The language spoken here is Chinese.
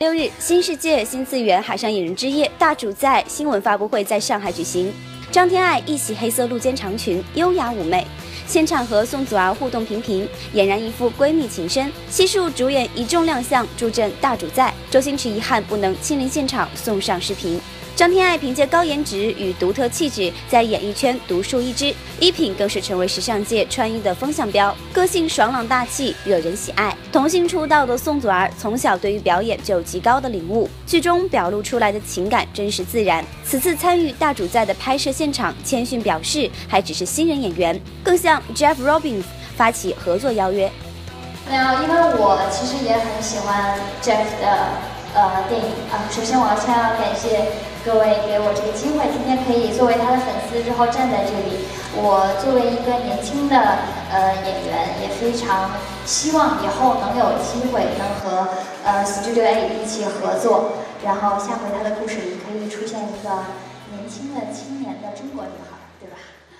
六日，新世界新次元海上野人之夜大主宰新闻发布会在上海举行。张天爱一袭黑色露肩长裙，优雅妩媚，现场和宋祖儿互动频频，俨然一副闺蜜情深。悉数主演一众亮相，助阵大主宰。周星驰遗憾不能亲临现场送上视频。张天爱凭借高颜值与独特气质，在演艺圈独树一帜，衣品更是成为时尚界穿衣的风向标。个性爽朗大气，惹人喜爱。童星出道的宋祖儿从小对于表演就有极高的领悟，剧中表露出来的情感真实自然。此次参与大主宰的拍摄现场，谦逊表示还只是新人演员，更向 Jeff Robbins 发起合作邀约。没有，因为我其实也很喜欢 Jeff 的呃电影啊。首先，我要先要感谢。各位给我这个机会，今天可以作为他的粉丝之后站在这里。我作为一个年轻的呃演员，也非常希望以后能有机会能和呃 Studio A 一起合作。然后下回他的故事里可以出现一个年轻的青年的中国女孩，对吧？